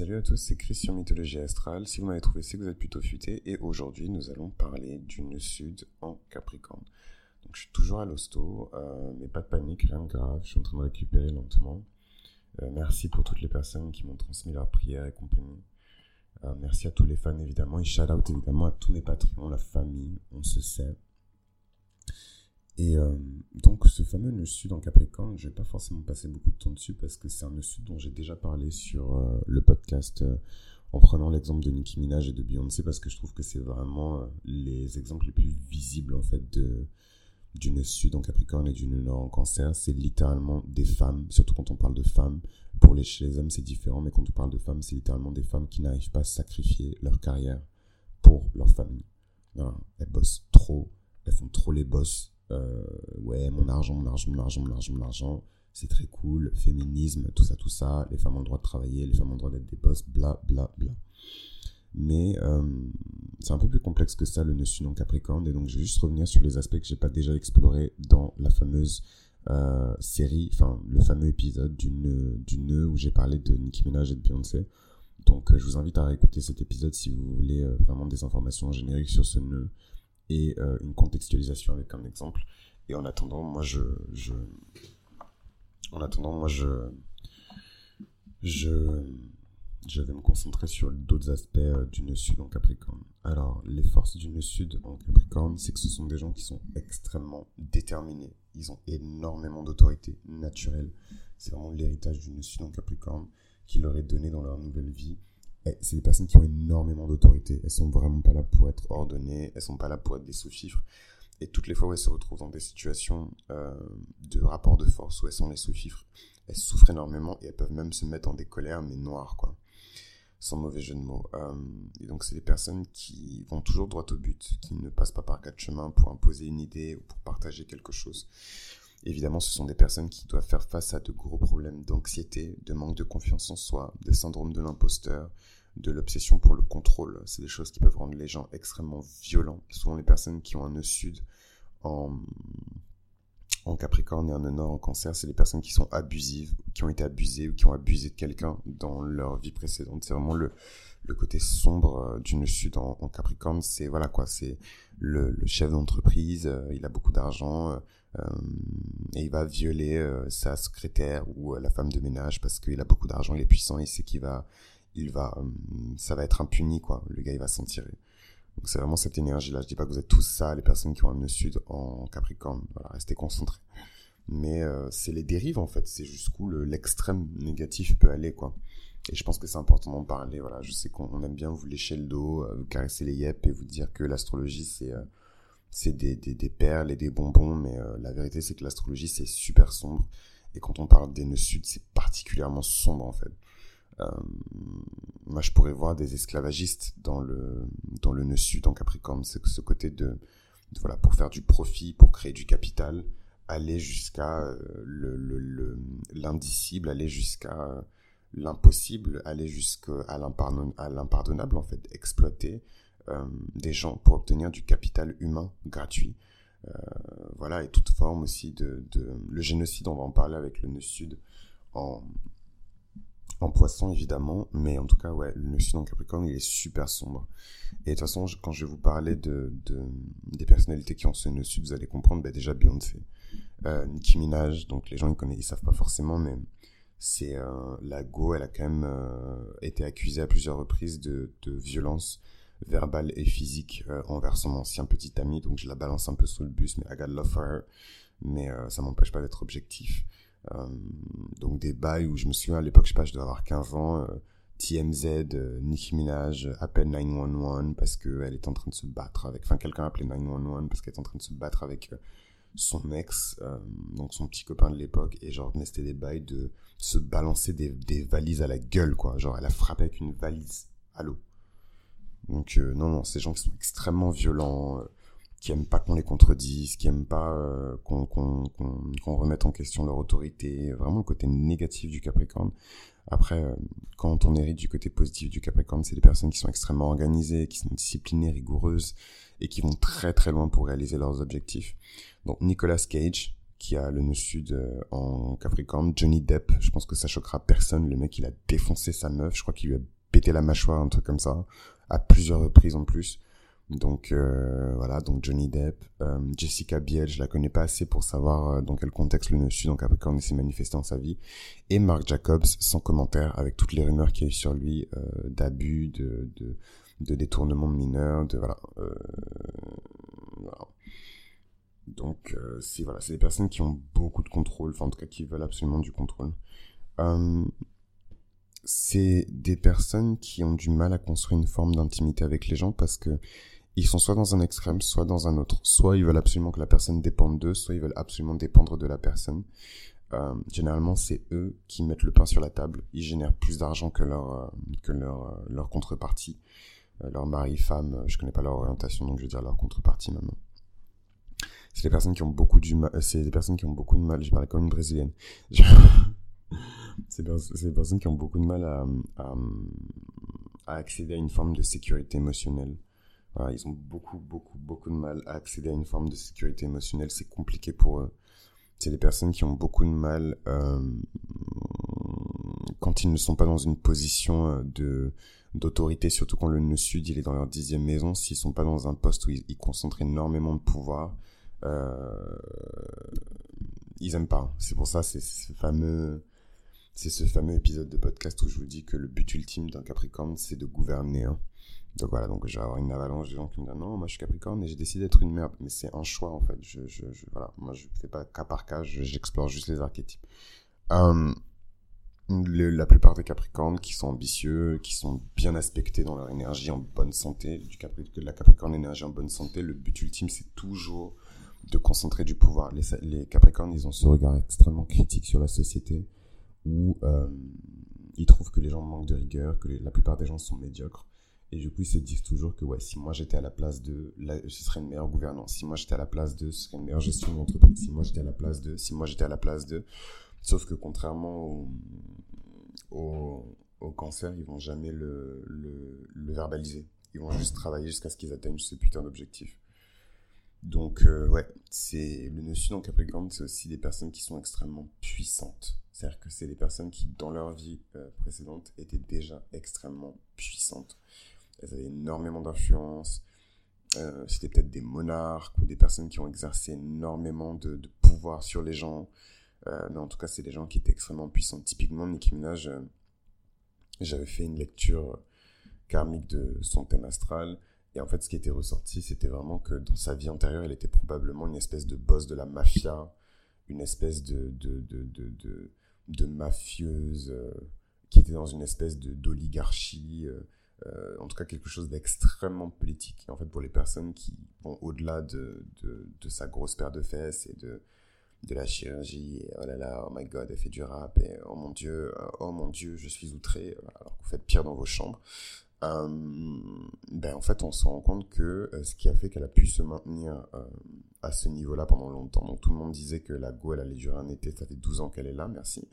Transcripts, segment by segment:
Salut à tous, c'est Chris sur Mythologie Astrale. Si vous m'avez trouvé, c'est que vous êtes plutôt futé. Et aujourd'hui, nous allons parler d'une sud en Capricorne. Donc, je suis toujours à l'hosto, euh, mais pas de panique, rien de grave. Je suis en train de récupérer lentement. Euh, merci pour toutes les personnes qui m'ont transmis leurs prières et compagnie. Euh, merci à tous les fans, évidemment. Et shout out, évidemment, à tous mes patrons, la famille. On se sait. Et euh, donc ce fameux nœud sud en Capricorne, je vais pas forcément passer beaucoup de temps dessus parce que c'est un nœud sud dont j'ai déjà parlé sur euh, le podcast euh, en prenant l'exemple de Nicki Minaj et de Beyoncé parce que je trouve que c'est vraiment les exemples les plus visibles en fait de du nœud sud en Capricorne et du nœud nord en Cancer. C'est littéralement des femmes, surtout quand on parle de femmes. Pour les, chez les hommes c'est différent, mais quand on parle de femmes, c'est littéralement des femmes qui n'arrivent pas à sacrifier leur carrière pour leur famille. elles bossent trop, elles font trop les bosses euh, ouais, mon argent, mon argent, mon argent, mon argent, mon argent, c'est très cool, féminisme, tout ça, tout ça, les femmes ont le droit de travailler, les femmes ont le droit d'être des boss, bla, bla, bla. Mais euh, c'est un peu plus complexe que ça, le nœud en Capricorne, et donc je vais juste revenir sur les aspects que j'ai pas déjà explorés dans la fameuse euh, série, enfin le fameux épisode du nœud, du nœud où j'ai parlé de Nicki Minaj et de Beyoncé. Donc je vous invite à réécouter cet épisode si vous voulez vraiment des informations génériques sur ce nœud et euh, une contextualisation avec un exemple. Et en attendant, moi, je, en attendant, moi, je, je, je vais me concentrer sur d'autres aspects euh, du nœud sud en Capricorne. Alors, les forces du nœud sud en Capricorne, c'est que ce sont des gens qui sont extrêmement déterminés. Ils ont énormément d'autorité naturelle. C'est vraiment l'héritage du nœud sud en Capricorne qui leur est donné dans leur nouvelle vie. Eh, c'est des personnes qui ont énormément d'autorité. Elles sont vraiment pas là pour être ordonnées, elles sont pas là pour être des sous-fifres. Et toutes les fois où elles se retrouvent dans des situations euh, de rapport de force où elles sont les sous-fifres, elles souffrent énormément et elles peuvent même se mettre dans des colères, mais noires, quoi. Sans mauvais jeu de mots. Euh, et donc, c'est des personnes qui vont toujours droit au but, qui ne passent pas par quatre chemins pour imposer une idée ou pour partager quelque chose. Évidemment, ce sont des personnes qui doivent faire face à de gros problèmes d'anxiété, de manque de confiance en soi, de syndrome de l'imposteur, de l'obsession pour le contrôle. C'est des choses qui peuvent rendre les gens extrêmement violents. Souvent, les personnes qui ont un nœud sud en, en Capricorne et un nœud nord en Cancer, c'est des personnes qui sont abusives, qui ont été abusées ou qui ont abusé de quelqu'un dans leur vie précédente. C'est vraiment le, le côté sombre euh, du nœud sud en, Capricorne. C'est voilà quoi, c'est le, chef d'entreprise, euh, il a beaucoup d'argent. Euh, et il va violer euh, sa secrétaire ou euh, la femme de ménage parce qu'il a beaucoup d'argent, il est puissant, il sait qu'il va, il va, ça va être impuni quoi. Le gars il va s'en tirer. Donc c'est vraiment cette énergie là. Je dis pas que vous êtes tous ça, les personnes qui ont un nœud sud en Capricorne. Voilà, restez concentrés. Mais c'est les dérives en fait, c'est jusqu'où l'extrême négatif peut aller quoi. Et je pense que c'est important d'en parler. Voilà, je sais qu'on aime bien vous lécher le dos, vous caresser les yeux et vous dire que l'astrologie c'est c'est des, des, perles et des bonbons, mais euh, la vérité c'est que l'astrologie c'est super sombre. Et quand on parle des nœuds sud, c'est particulièrement sombre en fait. Euh, moi je pourrais voir des esclavagistes dans le, dans le nœud sud en Capricorne. C'est ce côté de, voilà, pour faire du profit, pour créer du capital, aller jusqu'à euh, le, l'indicible, aller jusqu'à l'impossible, aller jusqu'à l'impardonnable en fait, exploiter des gens pour obtenir du capital humain gratuit. Euh, voilà, et toute forme aussi de, Le génocide, on va en parler avec le nœud sud en, en poisson évidemment, mais en tout cas, ouais, le sud en Capricorne, il est super sombre. Et de toute façon, quand je vais vous parler de, des personnalités qui ont ce nœud sud, vous allez comprendre bah, déjà Beyoncé, euh, Nicki Minaj, donc les gens ils connaissent, ils savent pas forcément, mais c'est euh, la Go, elle a quand même été accusée à plusieurs reprises de, de violence verbale et physique euh, envers son ancien petit ami, donc je la balance un peu sous le bus, mais I got love for her, mais euh, ça m'empêche pas d'être objectif. Euh, donc des bails où je me souviens à l'époque, je sais pas, je dois avoir 15 ans, TMZ, Nicki Minaj appelle 911 parce qu'elle est en train de se battre avec, enfin quelqu'un appelé 911 parce qu'elle est en train de se battre avec son ex, donc son petit copain de l'époque, et genre, c'était des bails de se balancer des, des, valises à la gueule, quoi. Genre, elle a frappé avec une valise l'eau. Donc euh, non, non, ces gens qui sont extrêmement violents, euh, qui aiment pas qu'on les contredise, qui aiment pas euh, qu'on remette en question leur autorité, vraiment le côté négatif du Capricorne. Après, quand on hérite du côté positif du Capricorne, c'est des personnes qui sont extrêmement organisées, qui sont disciplinées, rigoureuses, et qui vont très très loin pour réaliser leurs objectifs. Donc Nicolas Cage, qui a le nœud sud en Capricorne. Johnny Depp, je pense que ça choquera personne. Le mec, il a défoncé sa meuf. Je crois qu'il lui a pété la mâchoire, un truc comme ça, à plusieurs reprises en plus. Donc euh, voilà, donc Johnny Depp, euh, Jessica Biel, je la connais pas assez pour savoir euh, dans quel contexte le sud en Capricorne s'est manifesté dans sa vie, et Mark Jacobs sans commentaire avec toutes les rumeurs qu'il y a eu sur lui d'abus, de, de, de détournement de mineurs, de voilà. voilà. Donc c'est voilà, c'est des personnes qui ont beaucoup de contrôle, enfin en tout cas qui veulent absolument du contrôle. C'est des personnes qui ont du mal à construire une forme d'intimité avec les gens parce que ils sont soit dans un extrême, soit dans un autre. Soit ils veulent absolument que la personne dépende d'eux, soit ils veulent absolument dépendre de la personne. Euh, généralement, c'est eux qui mettent le pain sur la table. Ils génèrent plus d'argent que leur euh, que leur euh, leur contrepartie, leur mari, femme. Je connais pas leur orientation, donc je vais dire leur contrepartie maintenant. C'est des personnes qui ont beaucoup du mal. C'est des personnes qui ont beaucoup de mal. Je parle comme une brésilienne. c'est des personnes qui ont beaucoup de mal à, à, accéder à une forme de sécurité émotionnelle ils ont beaucoup, beaucoup, beaucoup de mal à accéder à une forme de sécurité émotionnelle. C'est compliqué pour eux. C'est des personnes qui ont beaucoup de mal euh, quand ils ne sont pas dans une position euh, d'autorité, surtout quand le nœud sud il est dans leur dixième maison. S'ils sont pas dans un poste où ils, concentrent énormément de pouvoir, euh, ils aiment pas. C'est pour ça, c'est ce fameux c'est ce fameux épisode de podcast où je vous dis que le but ultime d'un Capricorne, c'est de gouverner. Hein. Donc voilà, donc je vais avoir une avalanche de gens qui me disent non, moi je suis Capricorne et j'ai décidé d'être une merde. Mais c'est un choix en fait. Je, je, voilà, moi je fais pas cas par cas, j'explore juste les archétypes. Euh, la plupart des Capricornes qui sont ambitieux, qui sont bien aspectés dans leur énergie en bonne santé, du Capricorne, la Capricorne énergie en bonne santé, le but ultime c'est toujours de concentrer du pouvoir. Les, les, Capricornes, ils ont ce regard extrêmement critique sur la société où euh, ils trouvent que les gens manquent de rigueur, que la plupart des gens sont médiocres et du coup, ils se disent toujours que ouais, si moi j'étais à la place de, ce serait une meilleure gouvernance. Si moi j'étais à la place de, ce serait une meilleure gestion d'entreprise. Si moi j'étais à la place de, si moi j'étais à la place de. Sauf que contrairement au, cancer, ils vont jamais le, le, verbaliser. Ils vont juste travailler jusqu'à ce qu'ils atteignent ce putain d'objectif. Donc euh, ouais, c'est le sud en Capricorne, c'est aussi des personnes qui sont extrêmement puissantes. C'est-à-dire que c'est des personnes qui, dans leur vie euh, précédente, étaient déjà extrêmement puissantes elles avaient énormément d'influence. Euh, c'était peut-être des monarques ou des personnes qui ont exercé énormément de, pouvoir sur les gens. Euh, mais en tout cas, c'est des gens qui étaient extrêmement puissants. Typiquement, Nicki Minaj, j'avais fait une lecture karmique de son thème astral. Et en fait, ce qui était ressorti, c'était vraiment que dans sa vie antérieure, elle était probablement une espèce de boss de la mafia, une espèce de, de, de, de, de mafieuse qui était dans une espèce d'oligarchie. Euh, en tout cas quelque chose d'extrêmement politique. en fait, pour les personnes qui vont au-delà de, sa grosse paire de fesses et de, de la chirurgie, et oh là là, oh my god, elle fait du rap, et oh mon dieu, euh, oh mon dieu, je suis outré, alors que vous faites pire dans vos chambres. Euh, ben en fait, on se rend compte que ce qui a fait qu'elle a pu se maintenir à ce niveau-là pendant longtemps. Donc tout le monde disait que la Go, elle allait durer un été, ça fait 12 ans qu'elle est là, merci.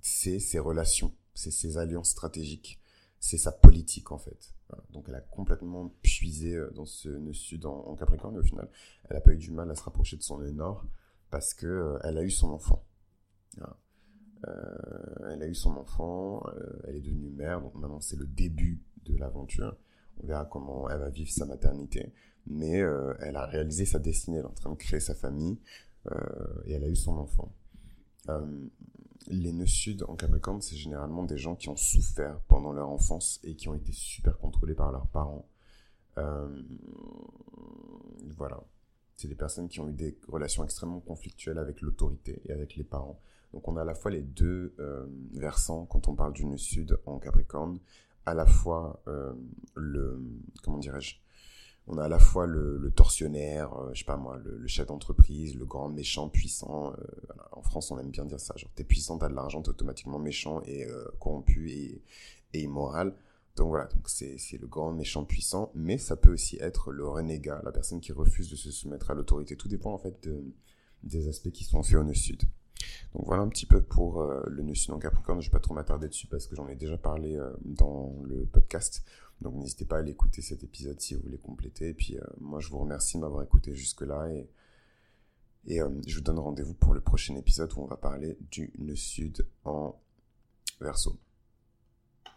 c'est ses relations c'est ses alliances stratégiques, c'est sa politique en fait. Donc elle a complètement puisé euh, dans ce nœud sud en, Capricorne et au final, elle n'a pas eu du mal à se rapprocher de son nœud nord parce que euh, elle a eu son enfant. Euh, elle a eu son enfant, elle est devenue mère, donc maintenant c'est le début de l'aventure. On verra comment elle va vivre sa maternité, mais elle a réalisé sa destinée, elle est en train de créer sa famille et elle a eu son enfant les nœuds sud en Capricorne, c'est généralement des gens qui ont souffert pendant leur enfance et qui ont été super contrôlés par leurs parents. Euh, voilà. C'est des personnes qui ont eu des relations extrêmement conflictuelles avec l'autorité et avec les parents. Donc on a à la fois les deux euh, versants quand on parle du sud en Capricorne, à la fois euh, le, comment dirais-je, on a à la fois le, tortionnaire, euh, je sais pas moi, le, chef d'entreprise, le grand méchant puissant. Euh, en France, on aime bien dire ça. Genre, t'es puissant, t'as de l'argent, t'es automatiquement méchant et corrompu et, et, immoral. Donc voilà, donc c'est le grand méchant puissant, mais ça peut aussi être le renégat, la personne qui refuse de se soumettre à l'autorité. Tout dépend en fait des aspects qui sont faits au nœud sud. Donc voilà un petit peu pour le nœud sud en Capricorne. Je vais pas trop m'attarder dessus parce que j'en ai déjà parlé dans le podcast donc n'hésitez pas à aller écouter cet épisode si vous voulez compléter. Et puis euh, moi je vous remercie de m'avoir écouté jusque-là et, Et euh, je vous donne rendez-vous pour le prochain épisode où on va parler du nœud sud en verso.